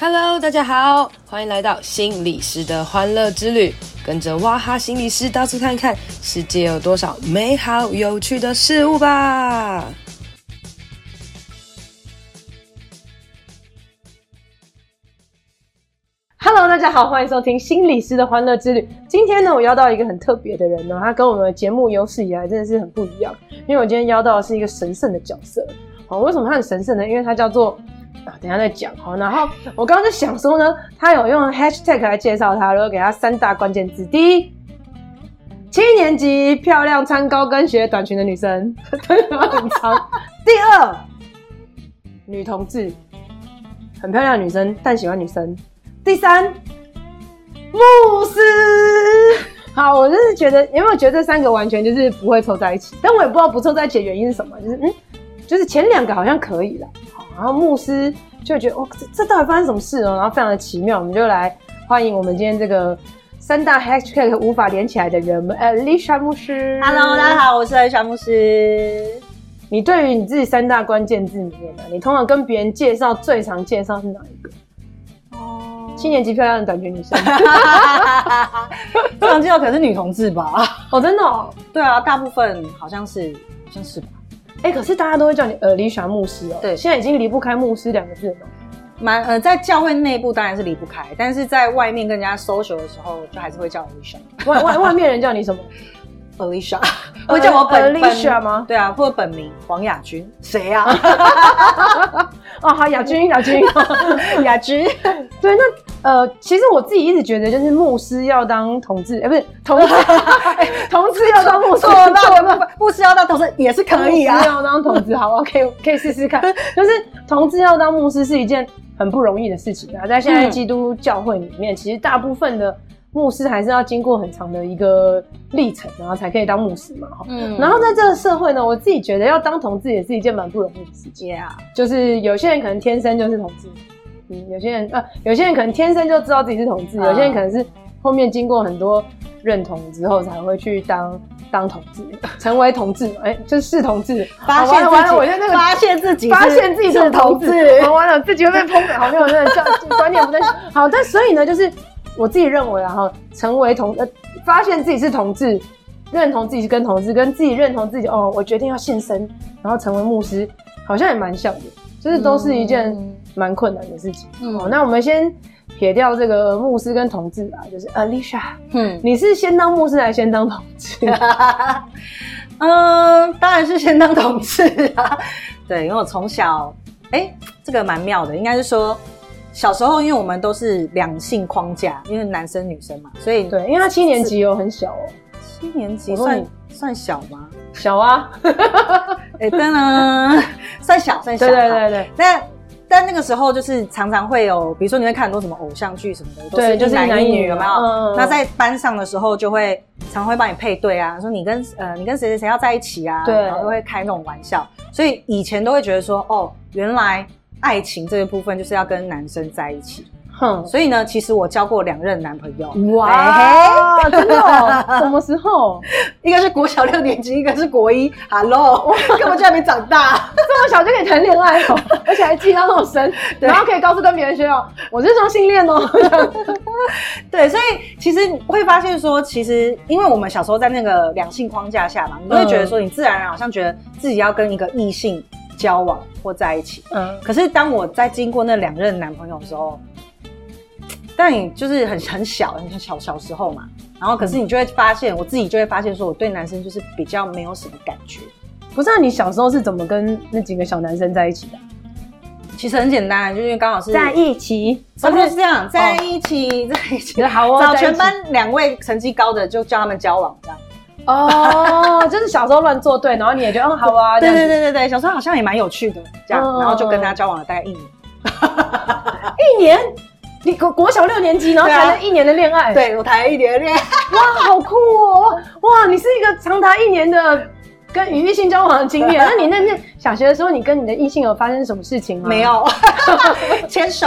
Hello，大家好，欢迎来到心理师的欢乐之旅，跟着哇哈心理师到处看看，世界有多少美好有趣的事物吧。Hello，大家好，欢迎收听心理师的欢乐之旅。今天呢，我邀到一个很特别的人呢，他跟我们的节目有史以来真的是很不一样，因为我今天邀到的是一个神圣的角色。哦，为什么它很神圣呢？因为它叫做。啊，等下再讲好。然后我刚刚在想说呢，它有用 hashtag 来介绍它，然后给它三大关键字：第一，七年级漂亮穿高跟鞋短裙的女生，很长；第二，女同志，很漂亮的女生，但喜欢女生；第三，牧师。好，我就是觉得，有没有觉得这三个完全就是不会凑在一起？但我也不知道不凑在一起的原因是什么，就是嗯，就是前两个好像可以了。然后牧师就觉得，哦，这这到底发生什么事呢？然后非常的奇妙，我们就来欢迎我们今天这个三大 hashtag 无法连起来的人们，Alicia 牧师。Hello，大家好，我是 Alicia 牧师。你对于你自己三大关键字里面呢，你通常跟别人介绍最常介绍是哪一个？哦，oh. 七年级漂亮的短裙女生。最常介绍可能是女同志吧？哦，真的哦？对啊，大部分好像是，好像是吧。哎、欸，可是大家都会叫你 Alicia 牧师哦。对，现在已经离不开牧师两个字了。蛮呃，在教会内部当然是离不开，但是在外面跟人家 social 的时候，就还是会叫 Alicia。外外外面人叫你什么？Alicia，会叫我本 Alicia 吗？对啊，或者本名黄雅君。谁啊？哦，好，雅君，雅君，雅君。对，那。呃，其实我自己一直觉得，就是牧师要当同志，哎、欸，不是同志，同志要当牧师，那牧师要当同志也是可以啊。牧师要当同志，好，OK，可以试试看。就是同志要当牧师是一件很不容易的事情啊，在现在基督教会里面，嗯、其实大部分的牧师还是要经过很长的一个历程，然后才可以当牧师嘛。嗯。然后在这个社会呢，我自己觉得要当同志也是一件蛮不容易的事情啊。就是有些人可能天生就是同志。嗯，有些人呃，有些人可能天生就知道自己是同志，有些人可能是后面经过很多认同之后才会去当当同志，成为同志，哎、欸，就是是同志，发现完了，我现在那个发现自己发现自己是同志，完了自己会被 抨击，好没有那个叫观念不对，好，但所以呢，就是我自己认为，然后成为同呃，发现自己是同志，认同自己是跟同志，跟自己认同自己哦，我决定要献身，然后成为牧师，好像也蛮像的，就是都是一件。嗯蛮困难的事情。嗯，哦，那我们先撇掉这个牧师跟同志啊，就是 Alicia，嗯，你是先当牧师还是先当同志？嗯，当然是先当同志啊。对，因为我从小，哎、欸，这个蛮妙的，应该是说小时候，因为我们都是两性框架，因为男生女生嘛，所以对，因为他七年级哦，很小哦，七年级算算小吗？小啊，哎、欸，当然算小，算小，对对对对，那。但那个时候就是常常会有，比如说你会看很多什么偶像剧什么的，都是一男一女，有没有？嗯、那在班上的时候就会常会帮你配对啊，说你跟呃你跟谁谁谁要在一起啊，对，然后都会开那种玩笑。所以以前都会觉得说，哦，原来爱情这个部分就是要跟男生在一起。哼，所以呢，其实我交过两任男朋友。哇，真的？什么时候？一个是国小六年级，一个是国一。Hello，根本就还没长大，这么小就可以谈恋爱哦，而且还记到那么深，然后可以告诉跟别人说哦，我是双性恋哦。对，所以其实会发现说，其实因为我们小时候在那个两性框架下嘛，你会觉得说，你自然而然好像觉得自己要跟一个异性交往或在一起。嗯，可是当我在经过那两任男朋友的时候。但你就是很很小，很小小时候嘛，然后可是你就会发现，嗯、我自己就会发现，说我对男生就是比较没有什么感觉。不是啊，你小时候是怎么跟那几个小男生在一起的？其实很简单，就是因为刚好是在一起，差不是这样，在一起，在一起。好哦，找全班两位成绩高的就叫他们交往。哦，就是小时候乱作对，然后你也觉得嗯好啊。对对对对对，小时候好像也蛮有趣的这样，嗯、然后就跟他交往了大概一年。一年？你国国小六年级，然后谈了一年的恋爱。对，我谈了一年的恋爱，哇，好酷哦！哇，你是一个长达一年的跟与异性交往的经验。那你那那小学的时候，你跟你的异性有发生什么事情吗？没有，牵手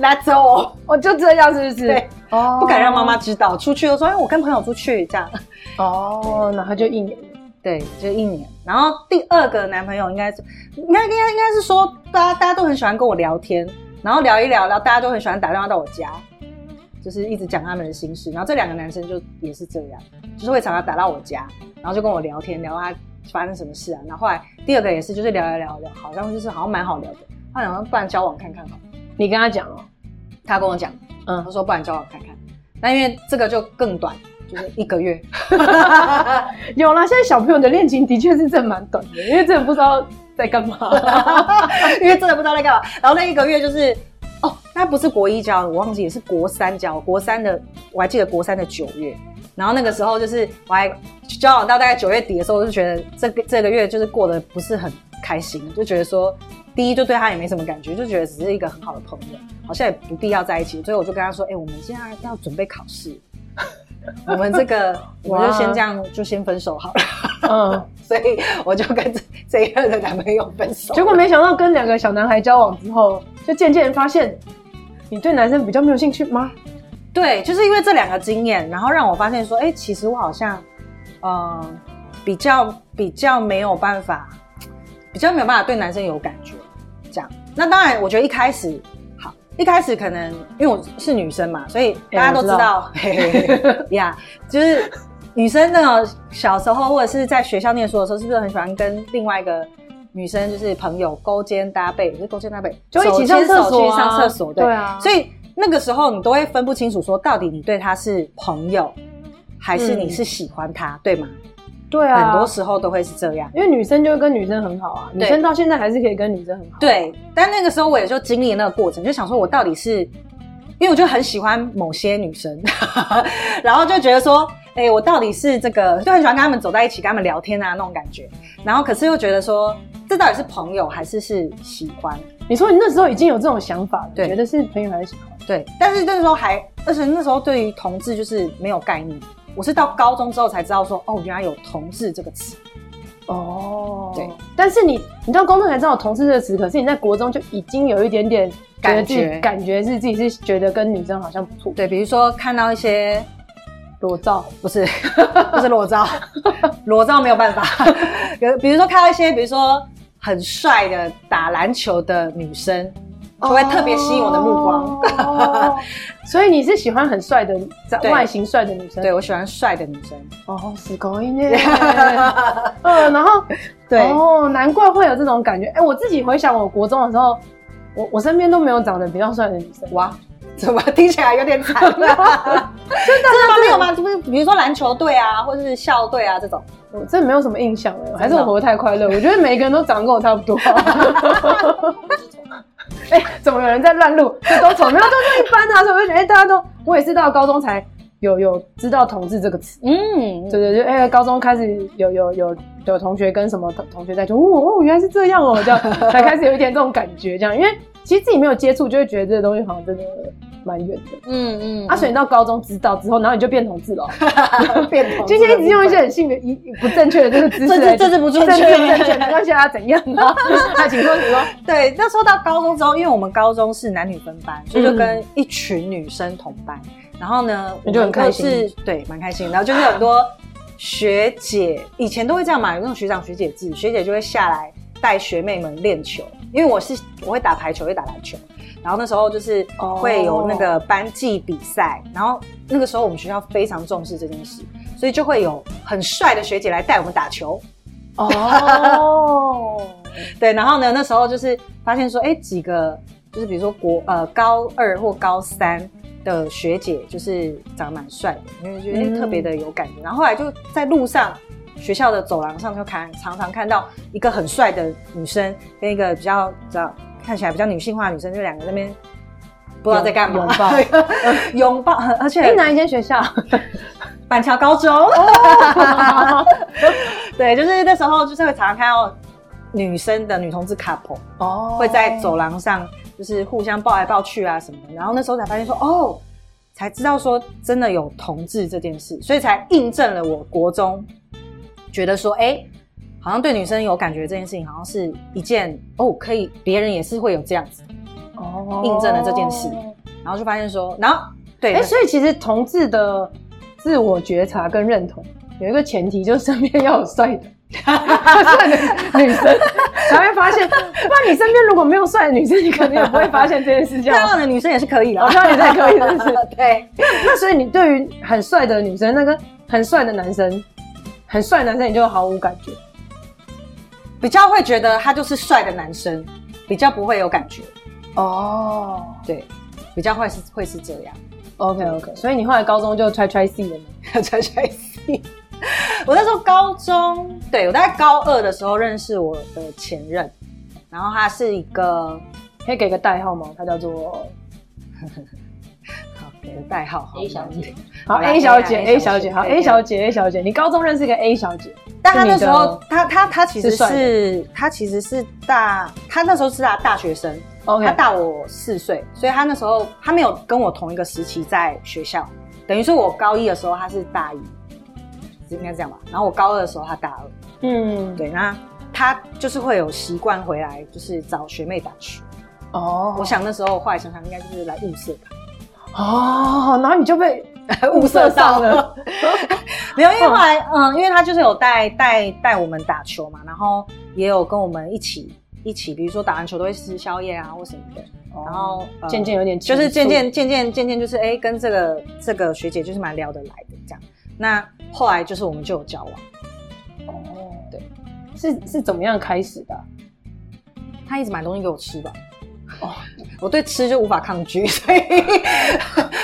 ，That's all，我就这样，是不是？对，哦，不敢让妈妈知道。出去的时候，哎，我跟朋友出去这样。哦，然后就一年。对，就一年。然后第二个男朋友应该是，应该应该应该是说，大家大家都很喜欢跟我聊天，然后聊一聊，然后大家都很喜欢打电话到我家，就是一直讲他们的心事。然后这两个男生就也是这样，就是会常常打到我家，然后就跟我聊天，聊他发生什么事啊。然后后来第二个也是，就是聊聊聊聊，好像就是好像蛮好聊的。他想说不然交往看看好，你跟他讲哦，他跟我讲，嗯，他说不然交往看看。那因为这个就更短。一个月，有啦。现在小朋友的恋情的确是真蛮短的，因为真的不知道在干嘛，因为真的不知道在干嘛。然后那一个月就是，哦，那不是国一交，我忘记也是国三交。国三的我还记得国三的九月，然后那个时候就是我还交往到大概九月底的时候，我就觉得这个这个月就是过得不是很开心，就觉得说第一就对他也没什么感觉，就觉得只是一个很好的朋友，好像也不必要在一起。所以我就跟他说，哎、我们现在要准备考试。我们这个，我就先这样，就先分手好了。嗯，所以我就跟这这一任的男朋友分手。结果没想到跟两个小男孩交往之后，就渐渐发现，你对男生比较没有兴趣吗？对，就是因为这两个经验，然后让我发现说，哎、欸，其实我好像，嗯、呃，比较比较没有办法，比较没有办法对男生有感觉。这样，那当然，我觉得一开始。一开始可能因为我是女生嘛，所以大家都知道，呀，就是女生那种小时候或者是在学校念书的时候，是不是很喜欢跟另外一个女生就是朋友勾肩搭背，就是勾肩搭背，就一起上厕所啊，上厕所，对啊。所以那个时候你都会分不清楚，说到底你对他是朋友，还是你是喜欢他，对吗？对啊，很多时候都会是这样，因为女生就会跟女生很好啊，女生到现在还是可以跟女生很好。对，但那个时候我也就经历那个过程，就想说我到底是，因为我就很喜欢某些女生，然后就觉得说，哎、欸，我到底是这个，就很喜欢跟他们走在一起，跟他们聊天啊那种感觉，然后可是又觉得说，这到底是朋友还是是喜欢？你说你那时候已经有这种想法，对，觉得是朋友还是喜欢？对，但是那时候还，而且那时候对于同志就是没有概念。我是到高中之后才知道说，哦，原来有同志这个词。哦，对。但是你，你到高中才知道有同志这个词，可是你在国中就已经有一点点感觉，感觉是自己是觉得跟女生好像不错。对，比如说看到一些裸照，不是，不是裸照，裸照没有办法。有，比如说看到一些，比如说很帅的打篮球的女生。就会特别吸引我的目光，哦、所以你是喜欢很帅的、外形帅的女生？对，我喜欢帅的女生。哦，是高音耶。嗯，然后对哦，难怪会有这种感觉。哎、欸，我自己回想，我国中的时候，我我身边都没有长得比较帅的女生。哇，怎么听起来有点惨？真的真的吗？没有吗？就是比如说篮球队啊，或者是校队啊这种，我真的没有什么印象了。还是我活得太快乐？我觉得每一个人都长得跟我差不多。哎、欸，怎么有人在乱录？这都丑，没有都是一般啊。所以我就觉得，哎、欸，大家都，我也是到高中才有有知道“同志”这个词。嗯，对对对，哎、欸，高中开始有有有有同学跟什么同同学在说，哦哦，原来是这样哦、喔，这样才开始有一点这种感觉，这样，因为其实自己没有接触，就会觉得这个东西好像真的。蛮远的，嗯嗯，啊，所以你到高中知道之后，然后你就变同志了，变同志。今天一直用一些很性别一不正确的这个姿势，这是不正确，正确，没关系啊，怎样呢？那 请说，请说。对，那说到高中之后，因为我们高中是男女分班，所以就跟一群女生同班，然后呢，我就很开心，对，蛮开心。然后就是很多学姐，以前都会这样嘛，有那种学长学姐制，学姐就会下来带学妹们练球，因为我是我会打排球，会打篮球。然后那时候就是会有那个班级比赛，oh. 然后那个时候我们学校非常重视这件事，所以就会有很帅的学姐来带我们打球。哦，对，然后呢，那时候就是发现说，哎，几个就是比如说国呃高二或高三的学姐，就是长得蛮帅的，因为觉得特别的有感觉。嗯、然后后来就在路上学校的走廊上就看常常看到一个很帅的女生跟一个比较比较。看起来比较女性化的女生，就两个那边不知道在干嘛，拥抱，拥抱，而且是哪一间学校？板桥高中。Oh! 对，就是那时候，就是会常常看到女生的女同志 couple 哦，oh. 会在走廊上就是互相抱来抱去啊什么的。然后那时候才发现说，哦，才知道说真的有同志这件事，所以才印证了我国中觉得说，哎、欸。好像对女生有感觉这件事情，好像是一件哦，可以别人也是会有这样子哦，印证了这件事，然后就发现说，然后对，哎、欸，所以其实同志的自我觉察跟认同有一个前提，就是身边要有帅的。帅的女生才会发现，不然你身边如果没有帅的女生，你肯定也不会发现这件事。漂亮的女生也是可以的，漂亮女生也可以的，是不是？对。那所以你对于很帅的女生，那个很帅的男生，很帅的男生，你就毫无感觉，比较会觉得他就是帅的男生，比较不会有感觉。哦，对，比较会是会是这样。OK OK，所以你后来高中就 try try C 了吗？try try C。我那时候高中，对，我大概高二的时候认识我的前任，然后他是一个，可以给个代号吗？他叫做，代号，A 小姐，好，A 小姐，A 小姐，好，A 小姐，A 小姐，你高中认识一个 A 小姐，但她那时候，她她她其实是，她其实是大，她那时候是大大学生，OK，她大我四岁，所以她那时候她没有跟我同一个时期在学校，等于说我高一的时候她是大一。应该这样吧。然后我高二的时候，她大二。嗯，对。那她就是会有习惯回来，就是找学妹打球。哦，我想那时候后来想想，应该就是来物色吧。哦，然后你就被 物色到了。没有，因为后来，嗯，因为他就是有带带带我们打球嘛，然后也有跟我们一起一起，比如说打完球都会吃宵夜啊或什么的。然后渐渐有点，就是渐渐渐渐渐渐就是哎，跟这个这个学姐就是蛮聊得来的这样。那后来就是我们就有交往，哦，对，是是怎么样开始的？他一直买东西给我吃吧，哦，我对吃就无法抗拒，所以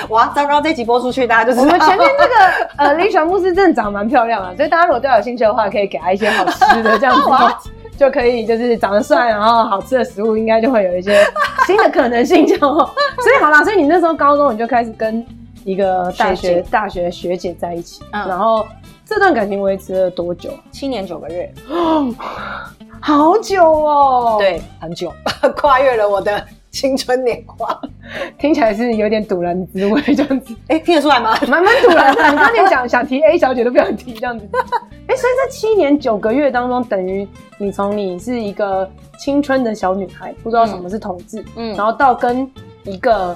哇，糟糕，这集播出去大家就知道我们前面这个呃林小牧师真的长得蛮漂亮啊，所以大家如果对他有兴趣的话，可以给他一些好吃的，这样子 就可以就是长得帅，然后好吃的食物，应该就会有一些新的可能性，这样。所以好啦，所以你那时候高中你就开始跟。一个大学，大学学姐在一起，嗯、然后这段感情维持了多久？七年九个月，好久哦。对，很久，跨越了我的青春年华。听起来是有点堵人滋味这样子。哎、欸，听得出来吗？蛮蛮赌烂的。你刚才想想提 A 小姐都不想提这样子。哎、欸，所以这七年九个月当中，等于你从你是一个青春的小女孩，不知道什么是同志，嗯，然后到跟一个。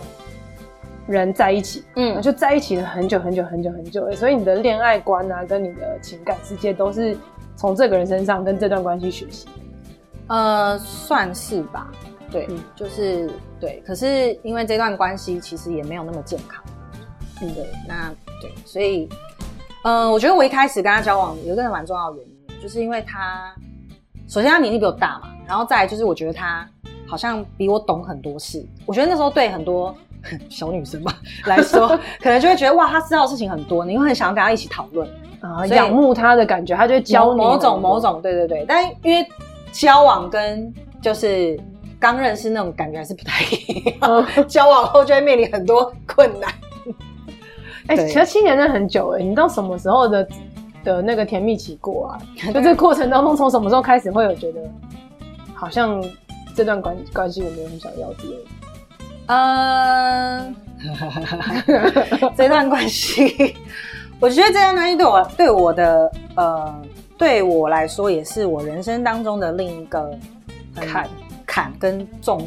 人在一起，嗯，就在一起了很久很久很久很久，所以你的恋爱观啊，跟你的情感世界都是从这个人身上跟这段关系学习。呃，算是吧，对，嗯、就是对。可是因为这段关系其实也没有那么健康，嗯，对。那对，所以，呃，我觉得我一开始跟他交往有一个蛮重要的原因，就是因为他首先他年纪比我大嘛，然后再来就是我觉得他好像比我懂很多事。我觉得那时候对很多。小女生嘛 来说，可能就会觉得哇，他知道的事情很多，你会很想要跟他一起讨论啊，仰慕他的感觉，他就会教你某种某种，对对对。但因为交往跟就是刚认识那种感觉还是不太一样，嗯、交往后就会面临很多困难。哎、欸，其实七年真的很久哎，你到什么时候的的那个甜蜜期过啊？就这个过程当中，从什么时候开始会有觉得好像这段关关系我没有很想要的？嗯，这段关系，我觉得这段关系对我对我的呃，对我来说也是我人生当中的另一个坎坎跟重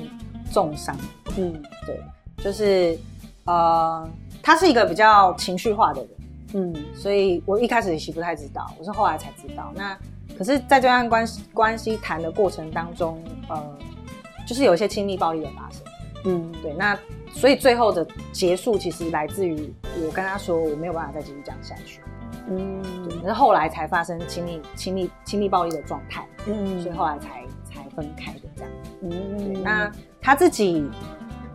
重伤。嗯，对，就是呃，他是一个比较情绪化的人，嗯，所以我一开始其实不太知道，我是后来才知道。那可是在这段关系关系谈的过程当中，呃，就是有一些亲密暴力的发生。嗯，对，那所以最后的结束其实来自于我跟他说我没有办法再继续这样下去。嗯，对，可是后来才发生亲密、亲密、亲密暴力的状态。嗯，所以后来才才分开的这样。嗯，对，那他自己，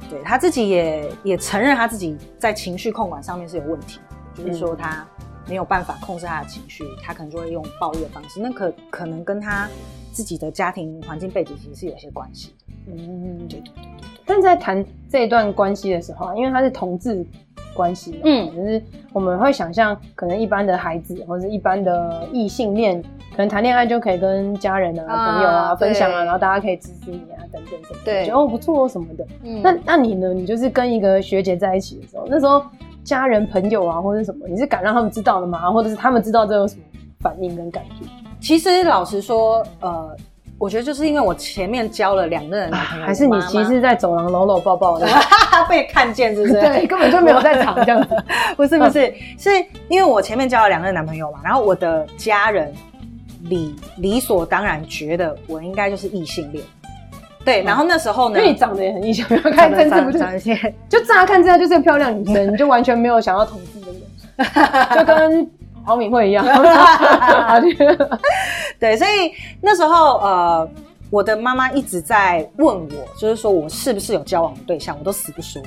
对他自己也也承认他自己在情绪控管上面是有问题，就是说他没有办法控制他的情绪，他可能就会用暴力的方式。那可可能跟他自己的家庭环境背景其实是有些关系的。嗯，对对对。但在谈这一段关系的时候啊，因为他是同志关系，嗯，就是我们会想象，可能一般的孩子或者一般的异性恋，可能谈恋爱就可以跟家人啊、啊朋友啊分享啊，然后大家可以支持你啊，等等什么，对，觉得哦不错什么的。嗯，那那你呢？你就是跟一个学姐在一起的时候，那时候家人朋友啊或者什么，你是敢让他们知道的吗？或者是他们知道这有什么反应跟感觉？其实老实说，呃。我觉得就是因为我前面交了两任男朋友，还是你其实在走廊搂搂抱抱的，被看见是不是？对，根本就没有在场这样子。不是不是，是因为我前面交了两任男朋友嘛，然后我的家人理理所当然觉得我应该就是异性恋。对，然后那时候呢，因为你长得也很异看真是不是？就乍看之下就是个漂亮女生，你就完全没有想要同志的人，就跟黄敏慧一样。对，所以那时候呃，我的妈妈一直在问我，就是说我是不是有交往的对象，我都死不说，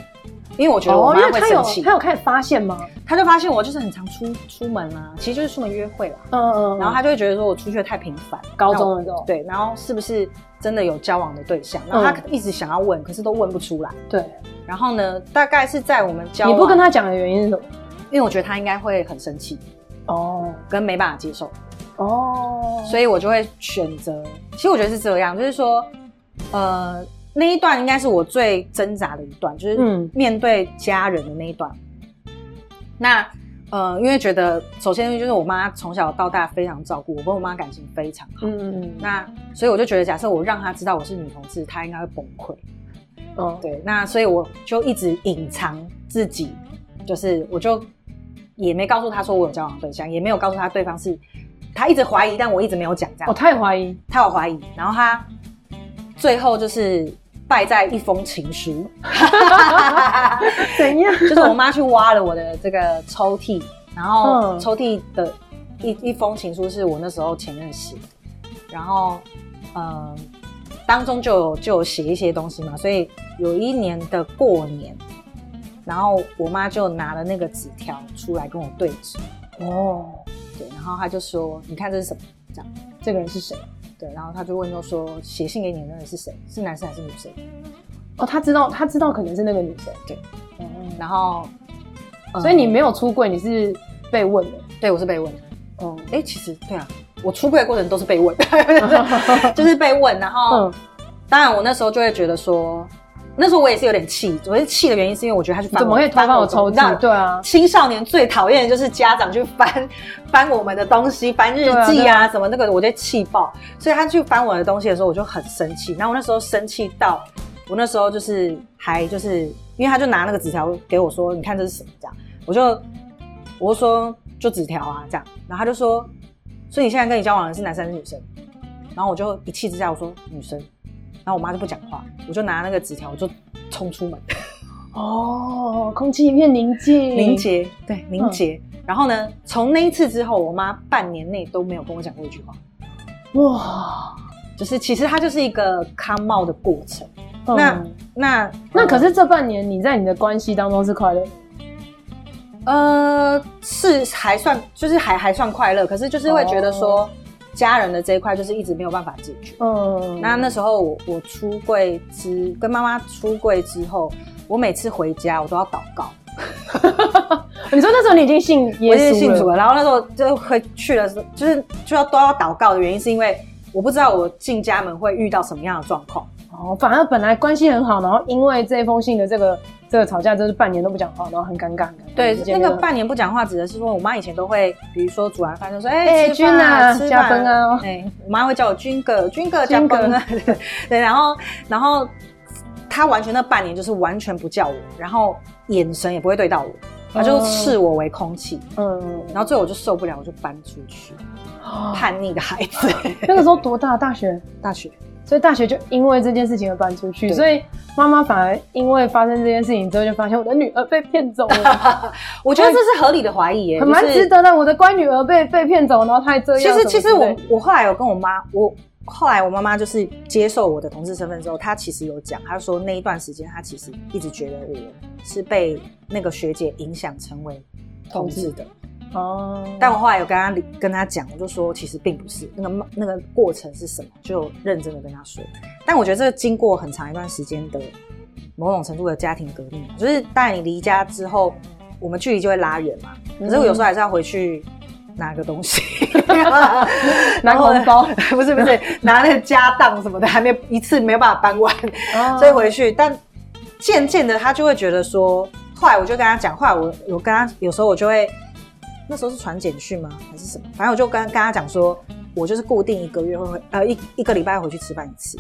因为我觉得我妈会生气。她有开始发现吗？她就发现我就是很常出出门啊，其实就是出门约会啦。嗯嗯。然后她就会觉得说我出去的太频繁。高中的时候。对，然后是不是真的有交往的对象？然后她一直想要问，可是都问不出来。对。然后呢，大概是在我们交往，你不跟她讲的原因是什么？因为我觉得她应该会很生气。哦。跟没办法接受。哦，所以我就会选择。其实我觉得是这样，就是说，呃，那一段应该是我最挣扎的一段，就是面对家人的那一段。嗯、那呃，因为觉得首先就是我妈从小到大非常照顾我，跟我妈感情非常好。嗯嗯。那所以我就觉得，假设我让她知道我是女同志，她应该会崩溃。哦，对。那所以我就一直隐藏自己，就是我就也没告诉他说我有交往对象，也没有告诉他对方是。他一直怀疑，但我一直没有讲这样。哦，他也怀疑，他有怀疑，然后他最后就是败在一封情书。怎样？就是我妈去挖了我的这个抽屉，然后抽屉的一一封情书是我那时候前任写的，然后呃当中就有就有写一些东西嘛，所以有一年的过年，然后我妈就拿了那个纸条出来跟我对质。哦。对，然后他就说：“你看这是什么？这样，这个人是谁？”对，然后他就问，就说：“写信给你的那人是谁？是男生还是女生？”哦，他知道，他知道可能是那个女生。对，嗯，然后，所以你没有出柜，你是被问的。对，我是被问的。哦，哎，其实对啊，我出柜的过程都是被问，就是被问。然后，当然我那时候就会觉得说。那时候我也是有点气，我是气的原因是因为我觉得他去翻，怎么会偷翻我抽屉？对啊，青少年最讨厌的就是家长去翻翻我们的东西，翻日记啊什么那个，我就气爆。所以他去翻我的东西的时候，我就很生气。然后我那时候生气到，我那时候就是还就是，因为他就拿那个纸条给我说：“你看这是什么？”这样，我就我就说就纸条啊这样。然后他就说：“所以你现在跟你交往的是男生还是女生？”然后我就一气之下我说：“女生。”然后我妈就不讲话，我就拿那个纸条，我就冲出门。哦，空气一片宁静，凝结，对，凝结。嗯、然后呢，从那一次之后，我妈半年内都没有跟我讲过一句话。哇，就是其实它就是一个 come out 的过程。嗯、那那那可是这半年你在你的关系当中是快乐？呃，是还算，就是还还算快乐。可是就是会觉得说。哦家人的这一块就是一直没有办法解决。嗯，那那时候我我出柜之跟妈妈出柜之后，我每次回家我都要祷告。你说那时候你已经信耶稣了？我已经信主了，然后那时候就会去的时候，就是就要都要祷告的原因是因为我不知道我进家门会遇到什么样的状况。哦，反而本来关系很好，然后因为这封信的这个这个吵架，就是半年都不讲话，然后很尴尬。对，那个半年不讲话指的是说，我妈以前都会，比如说煮完饭就说，哎、欸，君啊，加分啊，哎、欸，我妈会叫我君哥，君哥加分啊，对，然后然后她完全那半年就是完全不叫我，然后眼神也不会对到我，她就视我为空气，嗯，然后最后我就受不了，我就搬出去，嗯、叛逆的孩子，那个时候多大？大学？大学。所以大学就因为这件事情而搬出去，所以妈妈反而因为发生这件事情之后，就发现我的女儿被骗走了。我觉得这是合理的怀疑耶，很蛮值得的。我的乖女儿被被骗走，然后她还这样。其实其实我我后来有跟我妈，我后来我妈妈就是接受我的同事身份之后，她其实有讲，她说那一段时间她其实一直觉得我是被那个学姐影响成为同志的。哦，但我后来有跟他跟他讲，我就说其实并不是那个那个过程是什么，就认真的跟他说。但我觉得这个经过很长一段时间的某种程度的家庭革命，就是当然你离家之后，我们距离就会拉远嘛。可是我有时候还是要回去拿个东西 拿红包，不是不是拿那个家当什么的，还没一次没有办法搬完，所以回去。但渐渐的他就会觉得说，后来我就跟他讲，后来我我跟他有时候我就会。那时候是传简讯吗？还是什么？反正我就跟跟他讲说，我就是固定一个月会回呃一一个礼拜回去吃饭一次，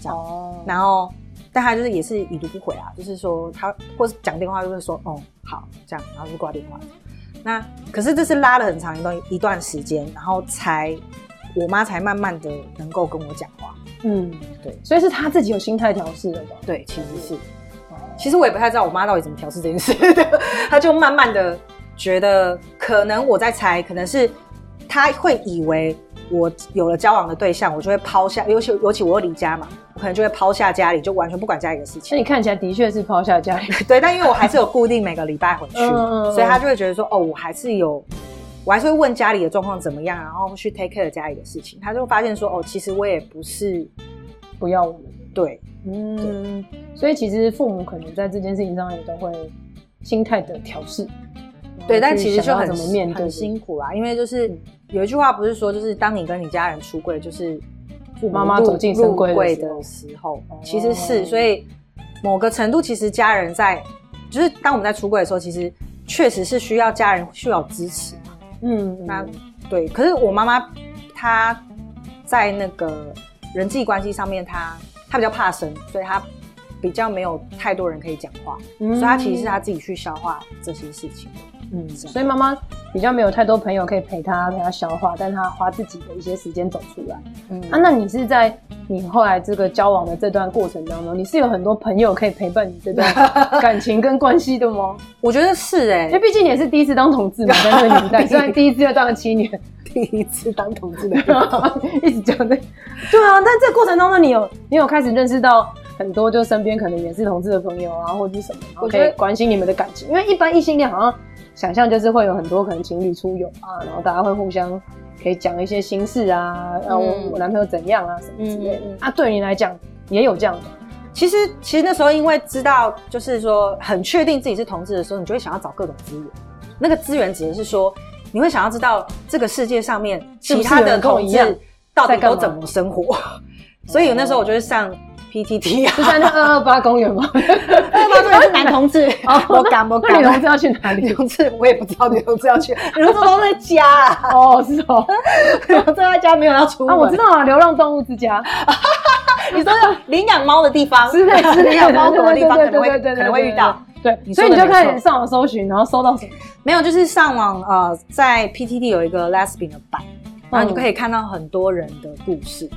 这样。哦。然后，但他就是也是已读不回啊，就是说他或是讲电话就是说哦好这样，然后就挂电话。那可是这是拉了很长一段一段时间，然后才我妈才慢慢的能够跟我讲话。嗯，对，所以是他自己有心态调试的吧？对，其实是。其实我也不太知道我妈到底怎么调试这件事的，她就慢慢的觉得，可能我在猜，可能是他会以为我有了交往的对象，我就会抛下，尤其尤其我又离家嘛，我可能就会抛下家里，就完全不管家里的事情。那你看起来的确是抛下家里，对，但因为我还是有固定每个礼拜回去，所以他就会觉得说，哦，我还是有，我还是会问家里的状况怎么样，然后去 take care 家里的事情。他就发现说，哦，其实我也不是不要我们，对。嗯，所以其实父母可能在这件事情上也都会心态的调适，对，但其实就很怎么面对很辛苦啦，因为就是有一句话不是说，就是当你跟你家人出柜，就是妈妈走进深柜的时候，其实是，所以某个程度，其实家人在，就是当我们在出柜的时候，其实确实是需要家人需要支持嘛，嗯，那对，可是我妈妈她在那个人际关系上面，她。她比较怕生，所以她比较没有太多人可以讲话，嗯、所以他其实是他自己去消化这些事情。嗯，所以妈妈比较没有太多朋友可以陪她陪她消化，但她花自己的一些时间走出来。嗯，啊，那你是在你后来这个交往的这段过程当中，你是有很多朋友可以陪伴你这段感情跟关系的吗？我觉得是哎、欸，因为毕竟你也是第一次当同志嘛，在那个年代，虽然第一次要当了七年。第一次当同志的，一直讲的，对啊。但这个过程中呢，你有你有开始认识到很多，就身边可能也是同志的朋友啊，或者是什么，我可以关心你们的感情。因为一般异性恋好像想象就是会有很多可能情侣出游啊，然后大家会互相可以讲一些心事啊，然后我男朋友怎样啊什么之类的。嗯嗯嗯啊，对你来讲也有这样的。其实其实那时候因为知道就是说很确定自己是同志的时候，你就会想要找各种资源。那个资源指的是说。你会想要知道这个世界上面其他的同志到底都怎么生活，所以那时候我就会上 PTT 啊，是在那二二八公园吗？二二八公园 是男同志，我敢不敢？女同志要去哪里？女同志我也不知道，女同志要去，女同志都在家啊。哦，是哦，女同志在家没有要出门。啊，我知道啊，流浪动物之家。你说要领养猫的地方，是的，是领养猫狗的地方，可能会可能会遇到。对，所以你就开始上网搜寻，然后搜到什么？没有，就是上网呃，在 PTT 有一个 Lesbian 的版，然后你就可以看到很多人的故事，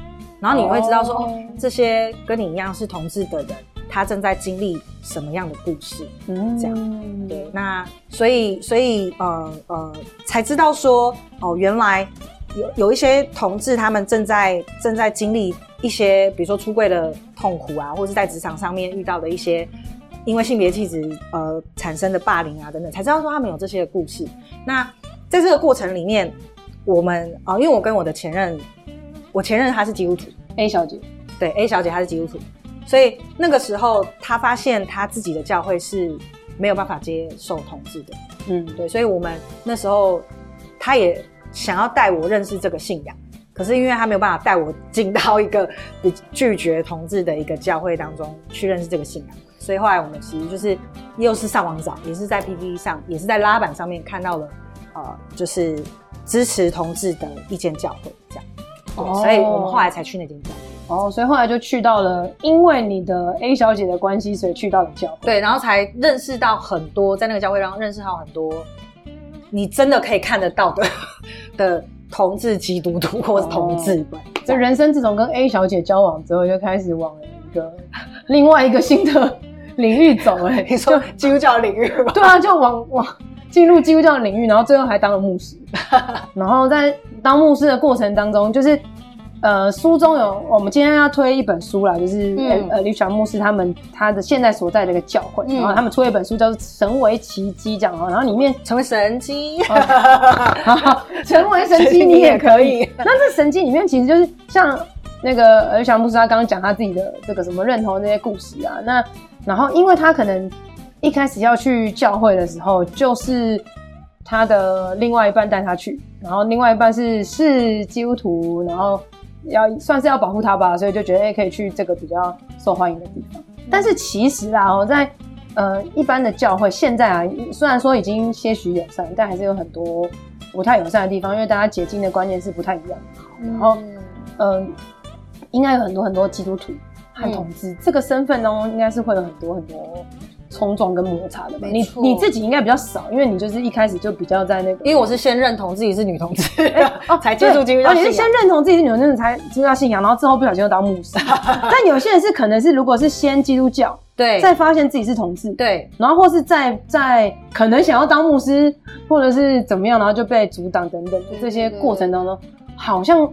然后你会知道说，哦，这些跟你一样是同志的人，他正在经历什么样的故事，嗯，这样。对，那所以所以呃呃，才知道说，哦，原来有有一些同志他们正在正在经历一些，比如说出柜的痛苦啊，或者是在职场上面遇到的一些。因为性别气质呃产生的霸凌啊等等，才知道说他们有这些故事。那在这个过程里面，我们啊、呃，因为我跟我的前任，我前任他是基督徒，A 小姐，对 A 小姐她是基督徒，所以那个时候她发现她自己的教会是没有办法接受同志的，嗯，对，所以我们那时候她也想要带我认识这个信仰，可是因为她没有办法带我进到一个拒绝同志的一个教会当中去认识这个信仰。所以后来我们其实就是又是上网找，也是在 PPT 上，也是在拉板上面看到了，呃，就是支持同志的一间教会这样。哦，所以我们后来才去那间教会。哦，所以后来就去到了，因为你的 A 小姐的关系，所以去到了教会。对，然后才认识到很多，在那个教会上认识到很多，你真的可以看得到的 的同志基督徒或是同志。这人生自从跟 A 小姐交往之后，就开始往了一个 另外一个新的。领域走哎、欸，你说基督教领域吧？对啊，就往往进入基督教领域，然后最后还当了牧师。然后在当牧师的过程当中，就是呃，书中有我们今天要推一本书啦，就是、嗯、呃，李小牧师他们他的现在所在的一个教会，嗯、然后他们出了一本书叫做《成为奇迹》这样哦，然后里面成为神迹，成为神迹 你也可以。那这神迹里面其实就是像那个李小牧师他刚刚讲他自己的这个什么认同的那些故事啊，那。然后，因为他可能一开始要去教会的时候，就是他的另外一半带他去，然后另外一半是是基督徒，然后要算是要保护他吧，所以就觉得哎，可以去这个比较受欢迎的地方。但是其实啊，我在呃一般的教会，现在啊，虽然说已经些许友善，但还是有很多不太友善的地方，因为大家解经的观念是不太一样的。然后，嗯、呃，应该有很多很多基督徒和同志、嗯、这个身份呢，应该是会有很多很多冲撞跟摩擦的吧？你你自己应该比较少，因为你就是一开始就比较在那个，因为我是先认同自己是女同志，才接触基督教。哦，你是先认同自己是女同志才知道信仰，然后之后不小心又当牧师。但有些人是可能是，如果是先基督教。对，再发现自己是同志，对，然后或是在在可能想要当牧师，或者是怎么样，然后就被阻挡等等，这些过程当中，好像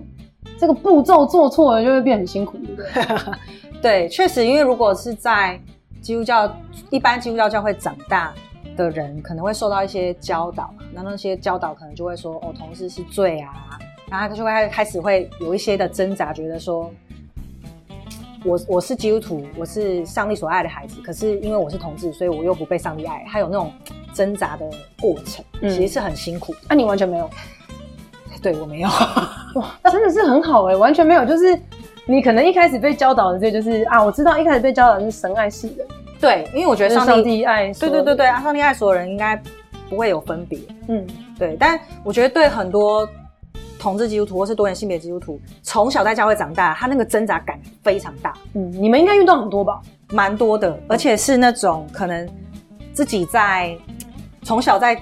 这个步骤做错了，就会变很辛苦，对不对？对，确实，因为如果是在基督教一般基督教教会长大的人，可能会受到一些教导，那那些教导可能就会说，哦，同志是罪啊，然后他就会开始会有一些的挣扎，觉得说。我我是基督徒，我是上帝所爱的孩子，可是因为我是同志，所以我又不被上帝爱，他有那种挣扎的过程，嗯、其实是很辛苦。那、啊、你完全没有？对，我没有。哇，真的是很好哎、欸，完全没有。就是你可能一开始被教导的，这就是啊，我知道一开始被教导的是神爱世人。对，因为我觉得上帝，上帝爱，对对对对啊，上帝爱所有人应该不会有分别。嗯，对。但我觉得对很多。同志基督徒或是多元性别基督徒，从小在教会长大，他那个挣扎感非常大。嗯，你们应该遇到很多吧？蛮多的，而且是那种可能自己在从小在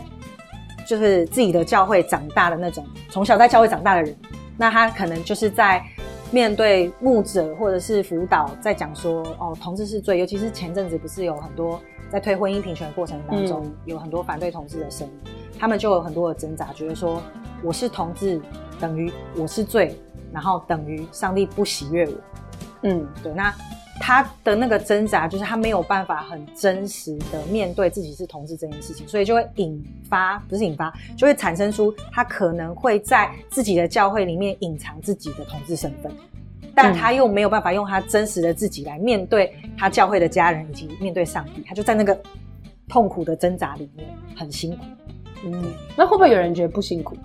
就是自己的教会长大的那种，从小在教会长大的人，那他可能就是在面对牧者或者是辅导，在讲说哦，同志是罪，尤其是前阵子不是有很多在推婚姻平权的过程当中，嗯、有很多反对同志的声音，他们就有很多的挣扎，觉得说我是同志。等于我是罪，然后等于上帝不喜悦我。嗯，对。那他的那个挣扎，就是他没有办法很真实的面对自己是同志这件事情，所以就会引发，不是引发，就会产生出他可能会在自己的教会里面隐藏自己的同志身份，但他又没有办法用他真实的自己来面对他教会的家人以及面对上帝，他就在那个痛苦的挣扎里面很辛苦。嗯，那会不会有人觉得不辛苦？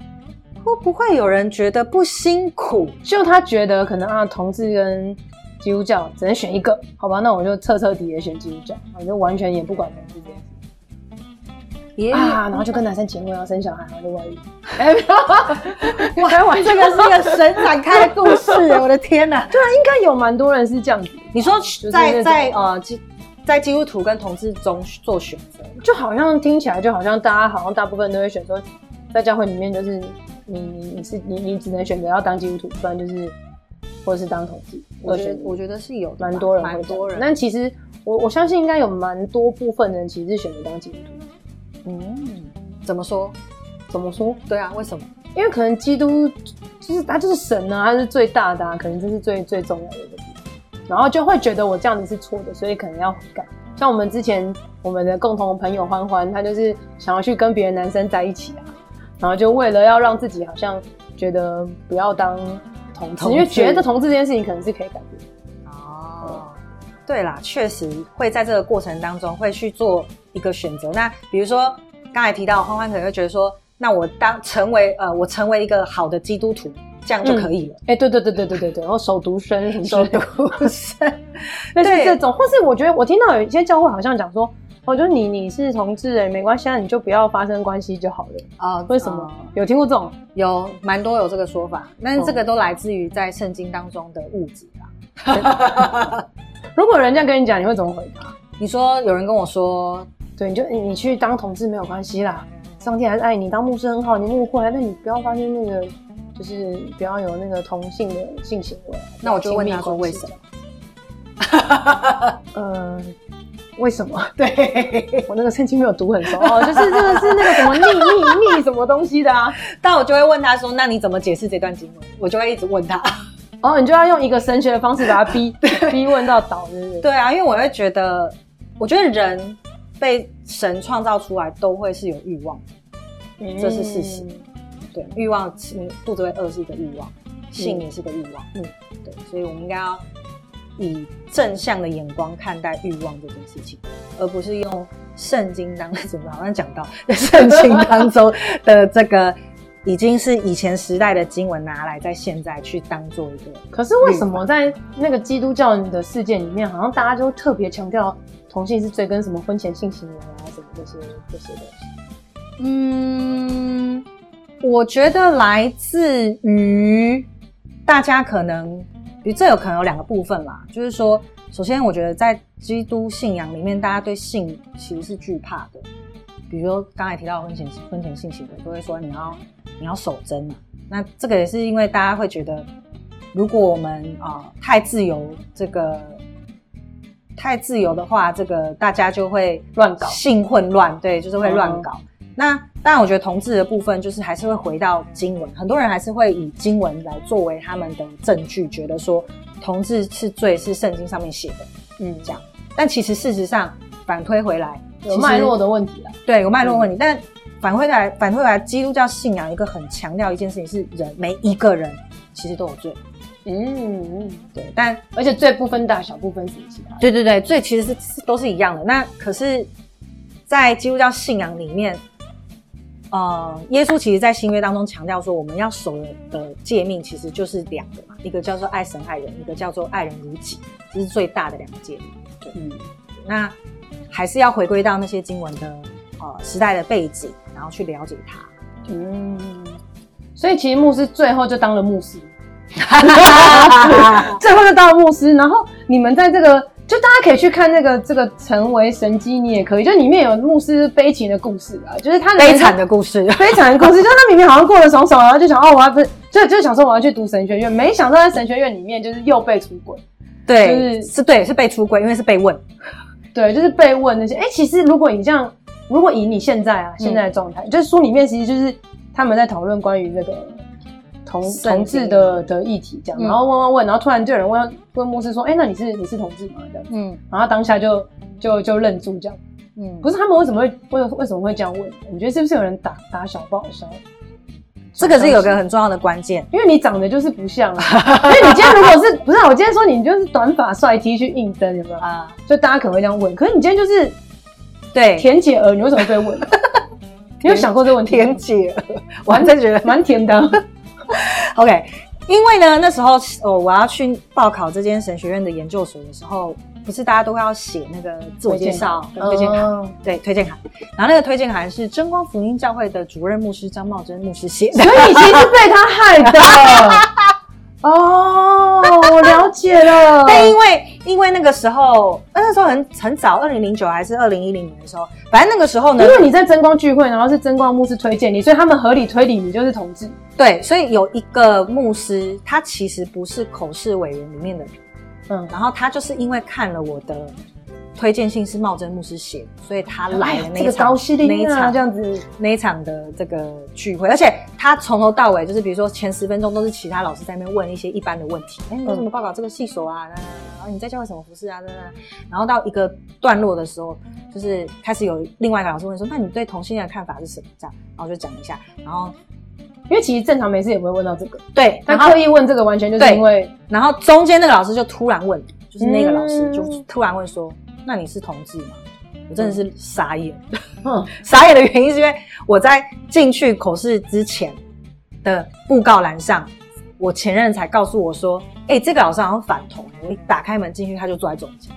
会不会有人觉得不辛苦？就他觉得可能啊，同志跟基督教只能选一个，好吧？那我就彻彻底底选基督教，我就完全也不管同志这件事。啊，然后就跟男生结婚要生小孩，然后就外遇。还玩这个是一个神展开的故事，我的天哪！对啊，应该有蛮多人是这样子。你说在在呃基在基督徒跟同志中做选择，就好像听起来就好像大家好像大部分都会选择在教会里面就是。你你你是你你只能选择要当基督徒，不然就是或者是当同志。我觉得我觉得是有蛮多人，蛮多人。但其实我我相信应该有蛮多部分人其实是选择当基督徒。嗯，怎么说？怎么说？对啊，为什么？因为可能基督就是他就是神啊，他是最大的啊，可能这是最最重要的一个地方。然后就会觉得我这样子是错的，所以可能要悔改。像我们之前我们的共同的朋友欢欢，他就是想要去跟别的男生在一起啊。然后就为了要让自己好像觉得不要当同志，因为觉得同志这件事情可能是可以改变。哦，对啦，确实会在这个过程当中会去做一个选择。那比如说刚才提到欢欢可能会觉得说，那我当成为呃我成为一个好的基督徒，这样就可以了。哎、嗯，对对对对对对对，然后守独身什么守独身，那是这种，或是我觉得我听到有一些教会好像讲说。我觉得你你是同志哎，没关系，那你就不要发生关系就好了啊？为什么？有听过这种？有蛮多有这个说法，但是这个都来自于在圣经当中的物质啦。如果人家跟你讲，你会怎么回答？你说有人跟我说，对，你就你你去当同志没有关系啦，上帝还是爱你，当牧师很好，你误会，那你不要发生那个，就是不要有那个同性的性行为。那我就问他说为什么？嗯。为什么？对 我那个圣经没有读很熟哦，就是 这个是那个什么逆逆逆什么东西的啊？但我就会问他说：“那你怎么解释这段经文？”我就会一直问他，哦，你就要用一个神学的方式把他逼逼问到倒，是不是？对啊，因为我会觉得，我觉得人被神创造出来都会是有欲望这是事实。对，欲望，肚子会饿是一个欲望，性也是个欲望。嗯，对，所以我们应该要。以正向的眼光看待欲望这件事情，而不是用圣经当中，好像讲到圣经当中的这个已经是以前时代的经文拿来在现在去当做一个。可是为什么在那个基督教的世界里面，好像大家就特别强调同性是罪跟什么婚前性行为啊什么这些这些东西？嗯，我觉得来自于大家可能，比如这有可能有两个部分啦，就是说，首先我觉得在基督信仰里面，大家对性其实是惧怕的，比如说刚才提到婚前婚前性行为，都会说你要你要守贞嘛，那这个也是因为大家会觉得，如果我们啊、呃、太自由，这个太自由的话，这个大家就会乱搞性混乱，对，就是会乱搞。嗯那当然，我觉得同志的部分就是还是会回到经文，很多人还是会以经文来作为他们的证据，觉得说同志是罪是圣经上面写的，嗯，这样。但其实事实上反推回来有脉络的问题了，对，有脉络问题。嗯、但反推来反推回来，基督教信仰一个很强调一件事情是人每一个人其实都有罪，嗯嗯，对。但而且罪不分大小，不分什么其他，对对对，罪其实是都是一样的。那可是，在基督教信仰里面。呃，耶稣其实，在新约当中强调说，我们要守的诫命其实就是两个嘛，一个叫做爱神爱人，一个叫做爱人如己，这是最大的两个诫命。对，嗯，那还是要回归到那些经文的呃时代的背景，然后去了解它。嗯，所以其实牧师最后就当了牧师，最后就当了牧师，然后你们在这个。就大家可以去看那个这个成为神机，你也可以。就里面有牧师悲情的故事啊，就是他 悲惨的故事，悲惨的故事。就他明明好像过得爽爽，然后就想哦，我要不是就就想说我要去读神学院，没想到在神学院里面就是又被出轨。对，就是是对是被出轨，因为是被问。对，就是被问那些。哎、欸，其实如果你这样，如果以你现在啊现在的状态，嗯、就是书里面其实就是他们在讨论关于这个。同同志的的议题这样，然后问问问，然后突然就有人问问牧师说：“哎，那你是你是同志吗？”这样，嗯，然后他当下就就就愣住这样，嗯，不是他们为什么会为为什么会这样问？你觉得是不是有人打打小报销？这个是有个很重要的关键，因为你长得就是不像啊。因为你今天如果是不是啊我今天说你就是短发帅 T 去应征，有没有啊？就大家可能会这样问。可是你今天就是对田姐儿，你为什么被问？你有想过这个问题？田姐儿，我还真觉得蛮甜的。OK，因为呢，那时候哦，我要去报考这间神学院的研究所的时候，不是大家都会要写那个自我介绍、推荐函，哦、对，推荐函。然后那个推荐函是真光福音教会的主任牧师张茂珍牧师写的，所以你其实是被他害的。哦，我了解了。但因为因为那个时候，那时候很很早，二零零九还是二零一零年的时候，反正那个时候呢，因为你在增光聚会，然后是增光牧师推荐你，所以他们合理推理你就是同志。对，所以有一个牧师，他其实不是口试委员里面的人，嗯，然后他就是因为看了我的。推荐信是茂真牧师写的，所以他来了那一场，哎、那一场这样子那一场的这个聚会，而且他从头到尾就是，比如说前十分钟都是其他老师在那边问一些一般的问题，哎、欸，你为什么报考这个系所啊？然后你在教会什么服饰啊？然后到一个段落的时候，就是开始有另外一个老师问说，那你对同性恋的看法是什么？这样，然后就讲一下，然后因为其实正常没事也不会问到这个，对，他刻意问这个完全就是因为，然后中间那个老师就突然问，就是那个老师就突然问说。那你是同志吗？我真的是傻眼。嗯，傻眼的原因是因为我在进去口试之前的布告栏上，我前任才告诉我说：“哎、欸，这个老师好像反同。”我一打开门进去，他就坐在中间。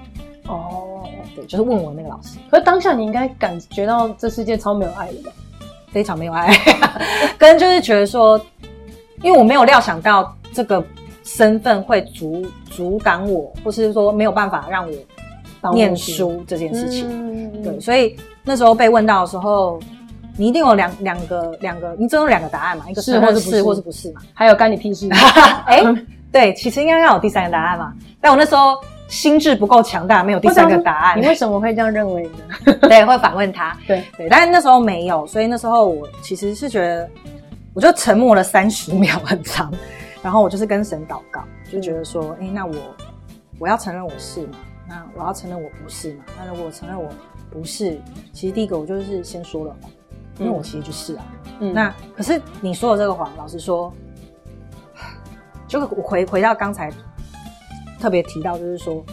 哦，对，就是问我那个老师。可是当下你应该感觉到这世界超没有爱的吧？非常没有爱，跟就是觉得说，因为我没有料想到这个身份会阻阻挡我，或是说没有办法让我。念书这件事情，嗯、对，所以那时候被问到的时候，你一定有两两个两个，你只有两个答案嘛，一个是或是不是，或是不是嘛，还有干你屁事？哎、欸，对，其实应该要有第三个答案嘛，但我那时候心智不够强大，没有第三个答案。你为什么会这样认为呢？对，会反问他，对对，但是那时候没有，所以那时候我其实是觉得，我就沉默了三十秒，很长，然后我就是跟神祷告，就觉得说，哎、欸，那我我要承认我是嘛。那我要承认我不是嘛？那如果我承认我不是，其实第一个我就是先说了谎，因为我其实就是啊。嗯，那可是你说的这个谎，老实说，就我回回到刚才特别提到，就是说，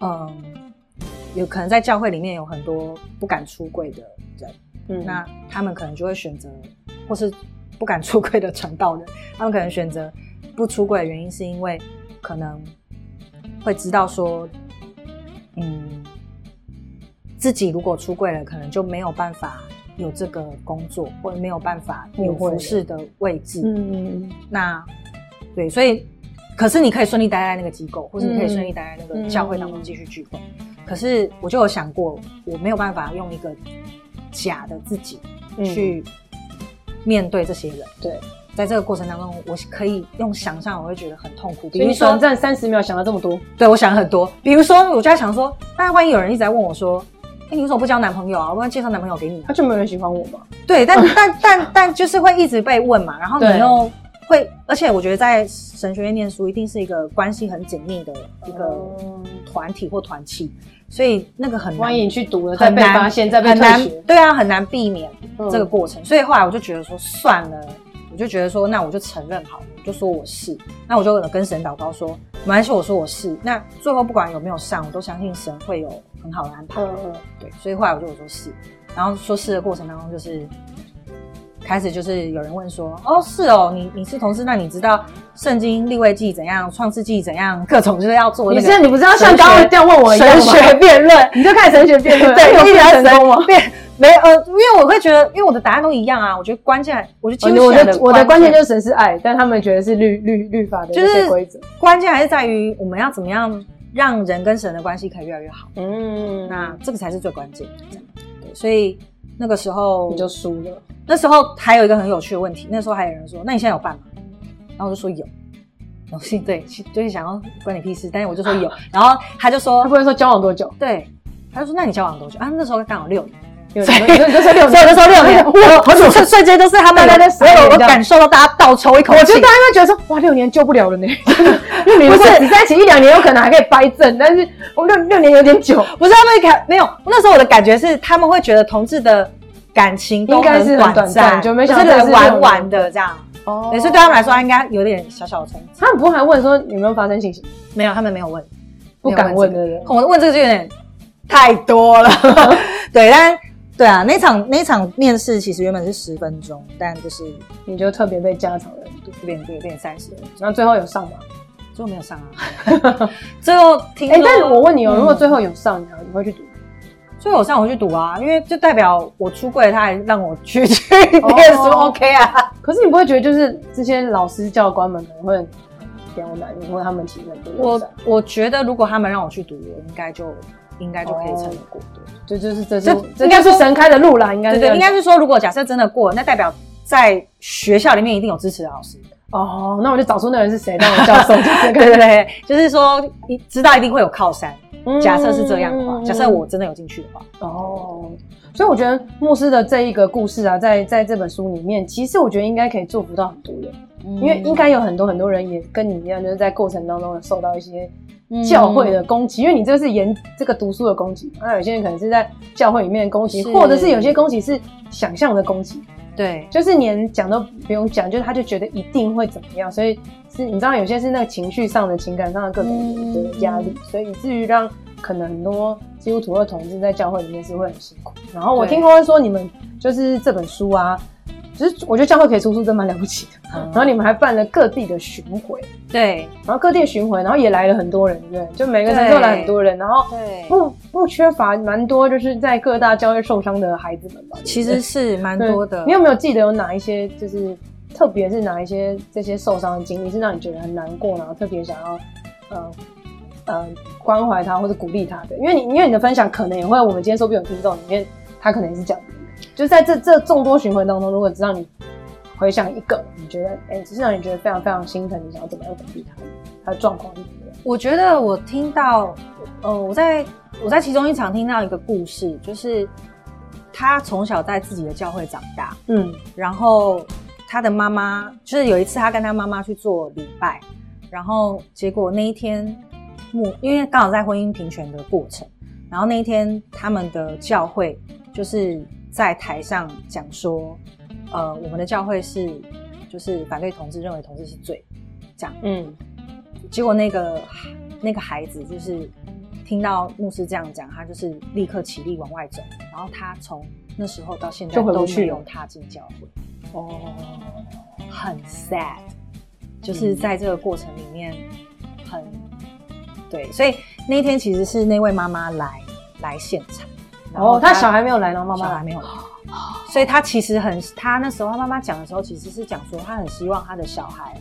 嗯，有可能在教会里面有很多不敢出柜的人，嗯，那他们可能就会选择，或是不敢出柜的传道人，他们可能选择不出柜的原因是因为可能会知道说。嗯，自己如果出柜了，可能就没有办法有这个工作，或者没有办法有合适的位置。嗯，那对，所以可是你可以顺利待在那个机构，或者你可以顺利待在那个教会当中继续聚会。嗯、可是我就有想过，我没有办法用一个假的自己去面对这些人。嗯、对。在这个过程当中，我可以用想象，我会觉得很痛苦。比如说，短暂三十秒想了这么多，对，我想了很多。比如说，我就在想说，那万一有人一直在问我说：“哎、欸，你为什么不交男朋友啊？我不要介绍男朋友给你。”他就没有人喜欢我吗？对，但但但但就是会一直被问嘛。然后你又会，而且我觉得在神学院念书一定是一个关系很紧密的一个团体或团契，所以那个很难。万一你去读了，再被发现，再被退学，对啊，很难避免这个过程。嗯、所以后来我就觉得说，算了。我就觉得说，那我就承认好了，我就说我是，那我就跟神祷告说，没关系，我说我是。那最后不管有没有上，我都相信神会有很好的安排。对，所以后来我就我说是，然后说是的过程当中，就是开始就是有人问说，哦，是哦，你你是同事，那你知道圣经立位记怎样，创世纪怎样，各种就是要做。你现在你不知道像刚刚这样问我一样神学辩论，你就开始神学辩论，对，一点成功吗？对。没呃，因为我会觉得，因为我的答案都一样啊。我觉得关键，我觉得我的我的关键就是神是爱，但他们觉得是律律律法的一些规则。关键还是在于我们要怎么样让人跟神的关系可以越来越好。嗯，那这个才是最关键的。对，所以那个时候你就输了。那时候还有一个很有趣的问题，那时候还有人说：“那你现在有伴吗？”然后我就说有。我信对，就是想要关你屁事，但是我就说有。然后他就说：“他不会说交往多久？”对，他就说：“那你交往多久啊？”那时候刚好六年。对，所以你就说六年，哇，好久，瞬瞬间都是他们来的时候，我感受到大家倒抽一口气。我觉得大家会觉得说，哇，六年救不了了呢。不是你在一起一两年，有可能还可以掰正，但是我六六年有点久。不是他们感没有，那时候我的感觉是，他们会觉得同志的感情应该是很短暂，就没想到是玩玩的这样。哦，也是对他们来说，应该有点小小的冲击。他们不会还问说有没有发生性行？没有，他们没有问，不敢问的人。我问这个就有点太多了。对，但。对啊，那场那场面试其实原本是十分钟，但就是你就特别被加长了，变变变三十分钟，然后最后有上吗？最后没有上啊。最后听哎、欸，但是我问你哦、喔，嗯、如果最后有上，你会去读？最后有上我去读啊，因为就代表我出柜，他还让我去去念书、哦、OK 啊。可是你不会觉得就是这些老师教官们可能会很刁难，因为他们其实我我觉得如果他们让我去读，我应该就。应该就可以撑得过，对，就就是这是这应该是神开的路啦，应该是对对，应该是说如果假设真的过，那代表在学校里面一定有支持的老师。哦，那我就找出那人是谁当我教授，对对对，就是说你知道一定会有靠山，假设是这样的话，假设我真的有进去的话，哦，所以我觉得牧师的这一个故事啊，在在这本书里面，其实我觉得应该可以祝福到很多人，因为应该有很多很多人也跟你一样，就是在过程当中受到一些。教会的攻击，因为你这个是研这个读书的攻击，那有些人可能是在教会里面的攻击，或者是有些攻击是想象的攻击。对，就是连讲都不用讲，就是他就觉得一定会怎么样，所以是你知道有些是那个情绪上的、情感上的各种的压力，嗯、所以以至于让可能很多基督徒的同志在教会里面是会很辛苦。然后我听说说你们就是这本书啊。其实我觉得教会可以出书真蛮了不起的，嗯、然后你们还办了各地的巡回，对，然后各地巡回，然后也来了很多人，对，就每个城市都来很多人，然后不不缺乏蛮多就是在各大教会受伤的孩子们吧，其实是蛮多的。你有没有记得有哪一些就是特别是哪一些这些受伤的经历是让你觉得很难过，然后特别想要呃呃关怀他或者鼓励他的？因为你因为你的分享可能也会我们今天说不定有听众里面他可能也是这样。就在这这众多循环当中，如果只让你回想一个，你觉得，哎、欸，只是让你觉得非常非常心疼，你想要怎么样鼓励他？他的状况是怎么样？我觉得我听到，呃，我在我在其中一场听到一个故事，就是他从小在自己的教会长大，嗯，然后他的妈妈就是有一次他跟他妈妈去做礼拜，然后结果那一天，牧因为刚好在婚姻平权的过程，然后那一天他们的教会就是。在台上讲说，呃，我们的教会是就是反对同志，认为同志是罪，这样。嗯，结果那个那个孩子就是听到牧师这样讲，他就是立刻起立往外走，然后他从那时候到现在都没有踏进教会。哦，很 sad，就是在这个过程里面很对，所以那一天其实是那位妈妈来来现场。然后他小孩没有来，然后妈妈还没有来。所以他其实很，他那时候他妈妈讲的时候，其实是讲说他很希望他的小孩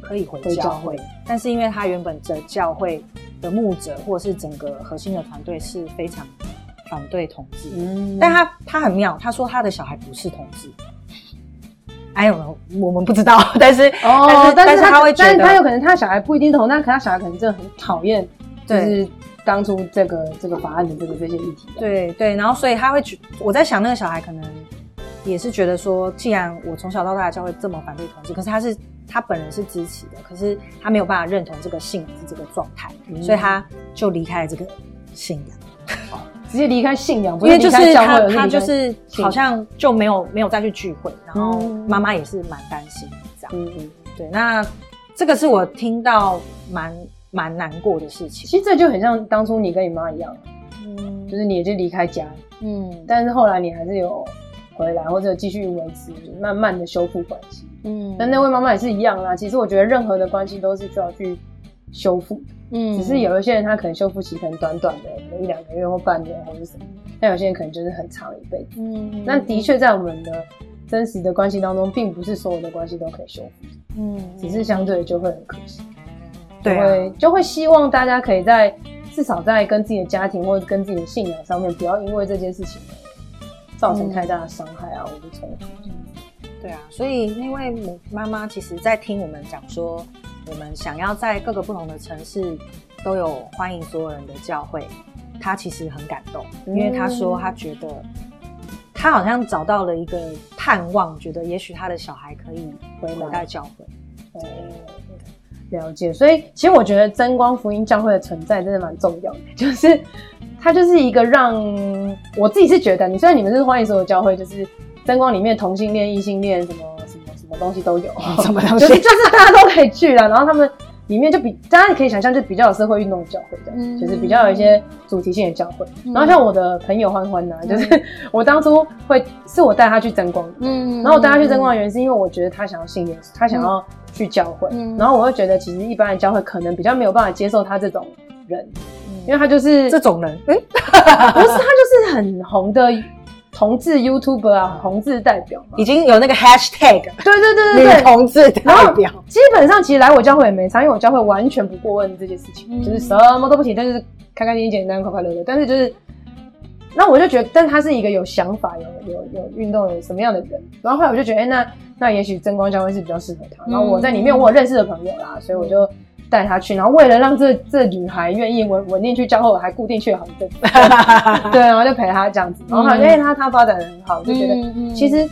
可以回教会，但是因为他原本的教会的牧者或者是整个核心的团队是非常反对同志，嗯，但他他很妙，他说他的小孩不是同志。哎呦，我们不知道，但是哦，但是他会，但是他有可能他小孩不一定同，但可他小孩可能真的很讨厌，就是当初这个这个法案的这个这些议题。对对，然后所以他会觉，我在想那个小孩可能也是觉得说，既然我从小到大的教会这么反对同志，可是他是他本人是支持的，可是他没有办法认同这个信仰是这个状态，嗯、所以他就离开了这个信仰。直接离开信仰，因为就是他，他就是好像就没有没有再去聚会，然后妈妈也是蛮担心这样。嗯嗯，对，那这个是我听到蛮蛮难过的事情。其实这就很像当初你跟你妈一样，嗯，就是你也就离开家，嗯，但是后来你还是有回来或者继续维持，慢慢的修复关系，嗯。但那位妈妈也是一样啦。其实我觉得任何的关系都是需要去修复。嗯，只是有一些人他可能修复期可能短短的，可能一两个月或半年或者什么，但有些人可能就是很长一辈子。嗯，那的确在我们的真实的关系当中，并不是所有的关系都可以修复。嗯，只是相对就会很可惜。对啊，就会希望大家可以在至少在跟自己的家庭或者跟自己的信仰上面，不要因为这件事情造成太大的伤害啊，或者冲突。对啊，所以那位母妈妈其实在听我们讲说。我们想要在各个不同的城市都有欢迎所有人的教会，她其实很感动，因为她说她觉得她好像找到了一个盼望，觉得也许他的小孩可以回来教会。哦，了解。所以其实我觉得真光福音教会的存在真的蛮重要的，就是 它就是一个让我自己是觉得，你虽然你们是欢迎所有教会，就是真光里面同性恋、异性恋什么。什么什么东西都有，什么东西就是 就是大家都可以去了，然后他们里面就比大家可以想象，就比较有社会运动的教会这样，嗯、就是比较有一些主题性的教会。嗯、然后像我的朋友欢欢呐，就是我当初会是我带他去争光，嗯，然后我带他去争光的原因是因为我觉得他想要信耶稣，他想要去教会，嗯、然后我会觉得其实一般的教会可能比较没有办法接受他这种人，嗯、因为他就是这种人，嗯，不是他就是很红的。同志 YouTuber 啊，同志代表已经有那个 Hashtag，对对对对对，同志代表。基本上其实来我教会也没差，因为我教会完全不过问这些事情，嗯、就是什么都不提，但是开开心心、简单、快快乐乐。但是就是，那我就觉得，但他是一个有想法、有有有运动、有什么样的人。然后后来我就觉得，哎、欸，那那也许真光教会是比较适合他。然后我在里面我有认识的朋友啦，嗯、所以我就。带她去，然后为了让这这女孩愿意稳稳定去教会，我还固定去了好一阵子，对，然后就陪她这样子，然后好像因为她她发展的很好，就觉得其实。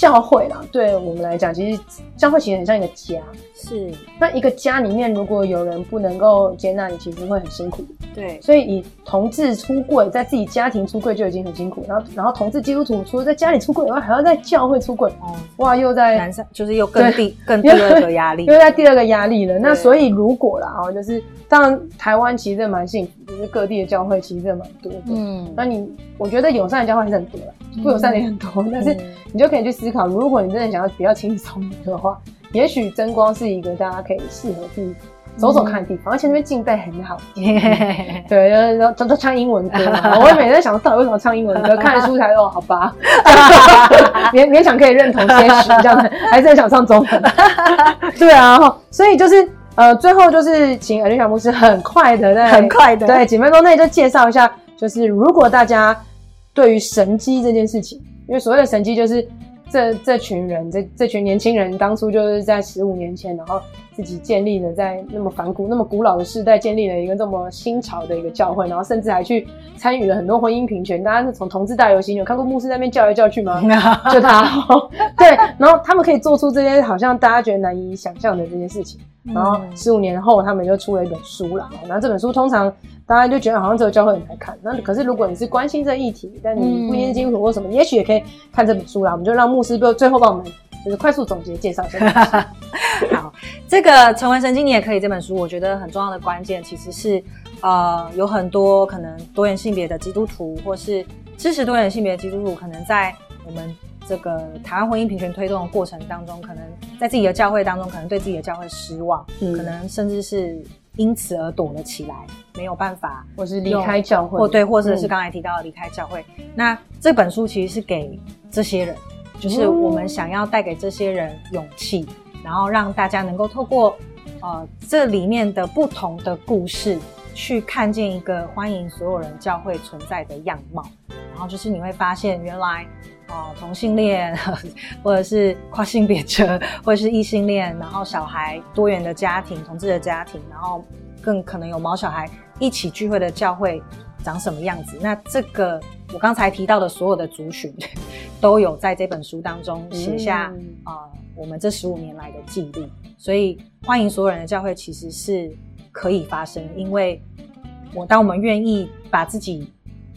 教会啦，对我们来讲，其实教会其实很像一个家。是，那一个家里面，如果有人不能够接纳你，其实会很辛苦。对，所以以同志出柜，在自己家庭出柜就已经很辛苦，然后然后同志基督徒除了在家里出柜以外，还要在教会出柜。哦，哇，又在男生就是又更第更第二个压力，又在第二个压力了。那所以如果啦，哦，就是当然台湾其实真的蛮幸福，就是各地的教会其实真的蛮多的。嗯，那你我觉得友善的教会还是很多啦，不友善的也很多，但是你就可以去思考，如果你真的想要比较轻松的话，也许真光是一个大家可以适合去走走看的地方，而且那边敬拜很好。对，然后都都唱英文歌，我也每天在想，到底为什么唱英文歌？看了书才哦，好吧，勉勉强可以认同些许这样子，还是很想唱中文。对啊，所以就是呃，最后就是请 Alicia 牧师很快的在很快的对几分钟内就介绍一下，就是如果大家对于神机这件事情，因为所谓的神机就是。这这群人，这这群年轻人，当初就是在十五年前，然后自己建立了在那么反古、那么古老的时代，建立了一个这么新潮的一个教会，然后甚至还去参与了很多婚姻平权。大家是从同志大游行，有看过牧师在那边叫来叫去吗？就他，对，然后他们可以做出这些好像大家觉得难以想象的这些事情。然后十五年后，他们就出了一本书了。然后这本书通常大家就觉得好像只有教会人才看。那可是如果你是关心这议题，但你不一定是基督徒或什么，也许也可以看这本书啦。我们就让牧师最最后帮我们就是快速总结介绍一下。好，这个成为神经你也可以这本书，我觉得很重要的关键其实是呃有很多可能多元性别的基督徒，或是支持多元性别的基督徒，可能在我们。这个台湾婚姻平权推动的过程当中，可能在自己的教会当中，可能对自己的教会失望，嗯、可能甚至是因此而躲了起来，没有办法，或是离开教会，或对，或者是刚才提到的离开教会。嗯、那这本书其实是给这些人，就是我们想要带给这些人勇气，然后让大家能够透过呃这里面的不同的故事，去看见一个欢迎所有人教会存在的样貌。然后就是你会发现，原来哦、呃、同性恋，或者是跨性别者，或者是异性恋，然后小孩多元的家庭，同志的家庭，然后更可能有毛小孩一起聚会的教会长什么样子？那这个我刚才提到的所有的族群，都有在这本书当中写下啊、嗯呃，我们这十五年来的记录。所以欢迎所有人的教会其实是可以发生，因为我当我们愿意把自己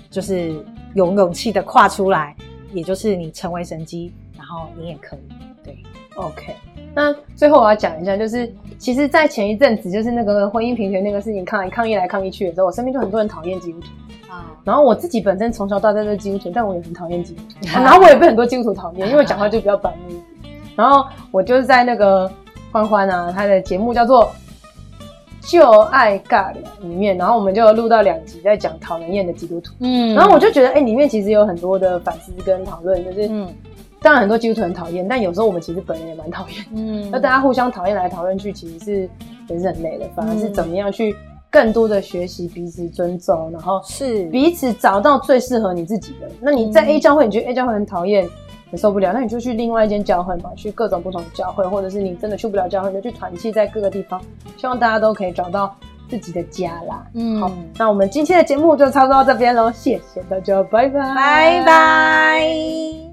就是。有勇气的跨出来，也就是你成为神机，然后你也可以。对，OK。那最后我要讲一下，就是其实，在前一阵子，就是那个婚姻平权那个事情抗抗议来抗议去的时候，我身边就很多人讨厌基督徒啊。然后我自己本身从小到大都是基督徒，但我也很讨厌基督徒。然后我也被很多基督徒讨厌，因为讲话就比较板木。然后我就是在那个欢欢啊，他的节目叫做。就爱尬聊里面，然后我们就录到两集在讲讨人厌的基督徒，嗯，然后我就觉得，哎、欸，里面其实有很多的反思跟讨论，就是，嗯，当然很多基督徒很讨厌，但有时候我们其实本人也蛮讨厌，嗯，那大家互相讨厌来讨论去，其实是也是很累的，反而是怎么样去更多的学习彼此尊重，然后是。彼此找到最适合你自己的。那你在 A 教会，你觉得 A 教会很讨厌？受不了，那你就去另外一间教会嘛，去各种不同的教会，或者是你真的去不了教会，你就去团契在各个地方，希望大家都可以找到自己的家啦。嗯，好，那我们今天的节目就差不多到这边喽，谢谢大家，拜拜，拜拜。